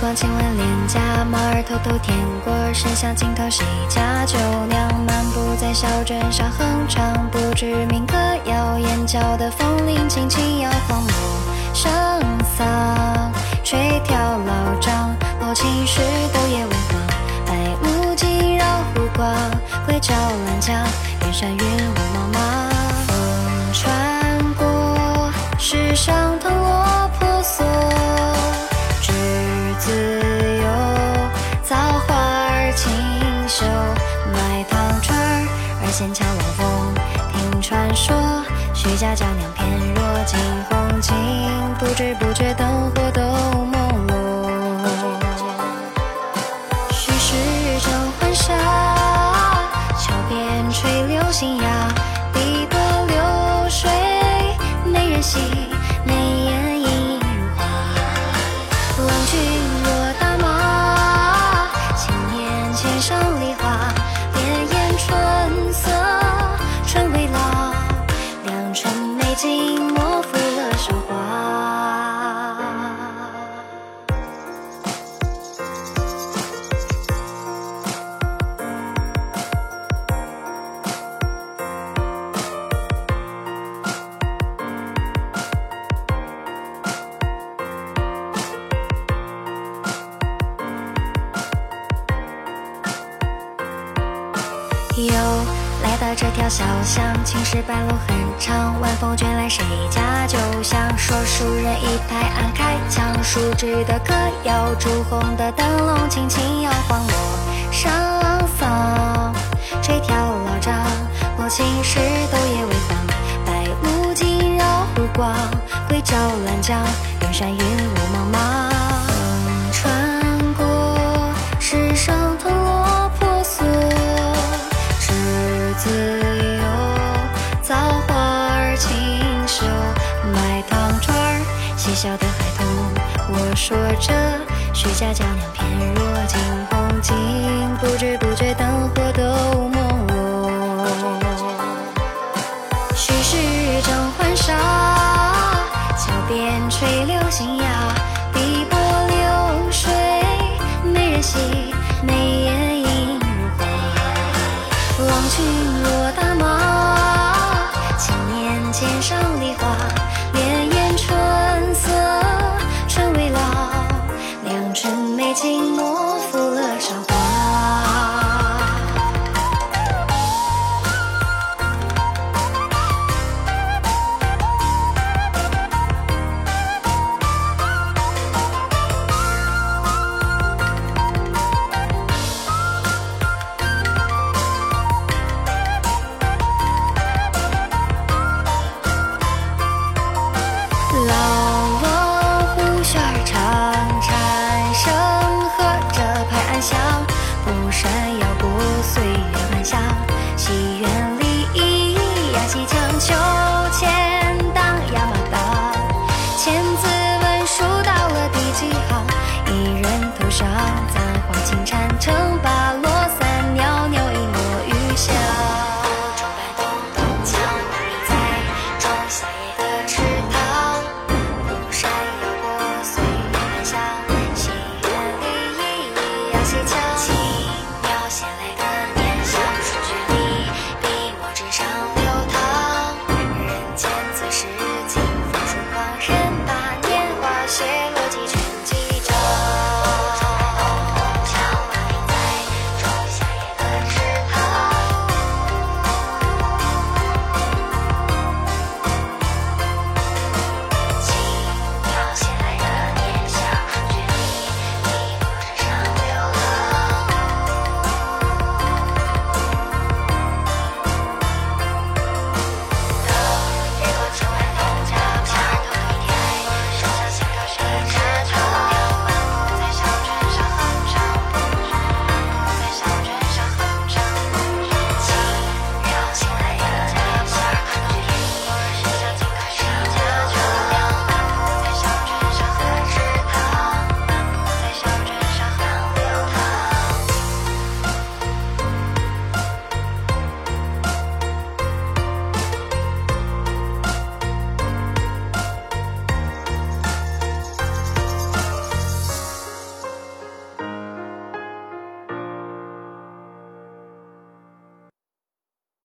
光亲吻脸颊，猫儿偷偷舔过，伸向尽头谁家酒酿？漫步在小镇上哼唱，不知名歌谣，眼角的风铃轻轻摇晃，陌声桑，垂髫老张，某青石豆叶微黄，白雾惊绕湖光，归照兰江，远山云雾茫茫，说，徐家娇娘翩若惊鸿，惊，不知不觉灯火都朦胧。虚实正欢笑，桥边垂柳新芽，这条小巷，青石板路很长，晚风卷来谁家酒香？说书人一拍案开腔，树枝的歌谣，朱红的灯笼轻轻摇晃，陌上桑，垂髫老张，莫青石豆叶微黄，白雾惊绕湖光，归舟兰江，远山云雾茫茫，小的孩童。我说着虚假娇娘翩若惊鸿竟不知不觉灯火都朦胧许是正浣纱桥边垂柳新芽碧波流水美人兮眉眼映如入画郎君山摇过岁月万象戏园里一抹斜秋千荡呀荡千字文书到了第几行一人头上簪花轻缠成北落伞，袅袅一抹余香狐狸在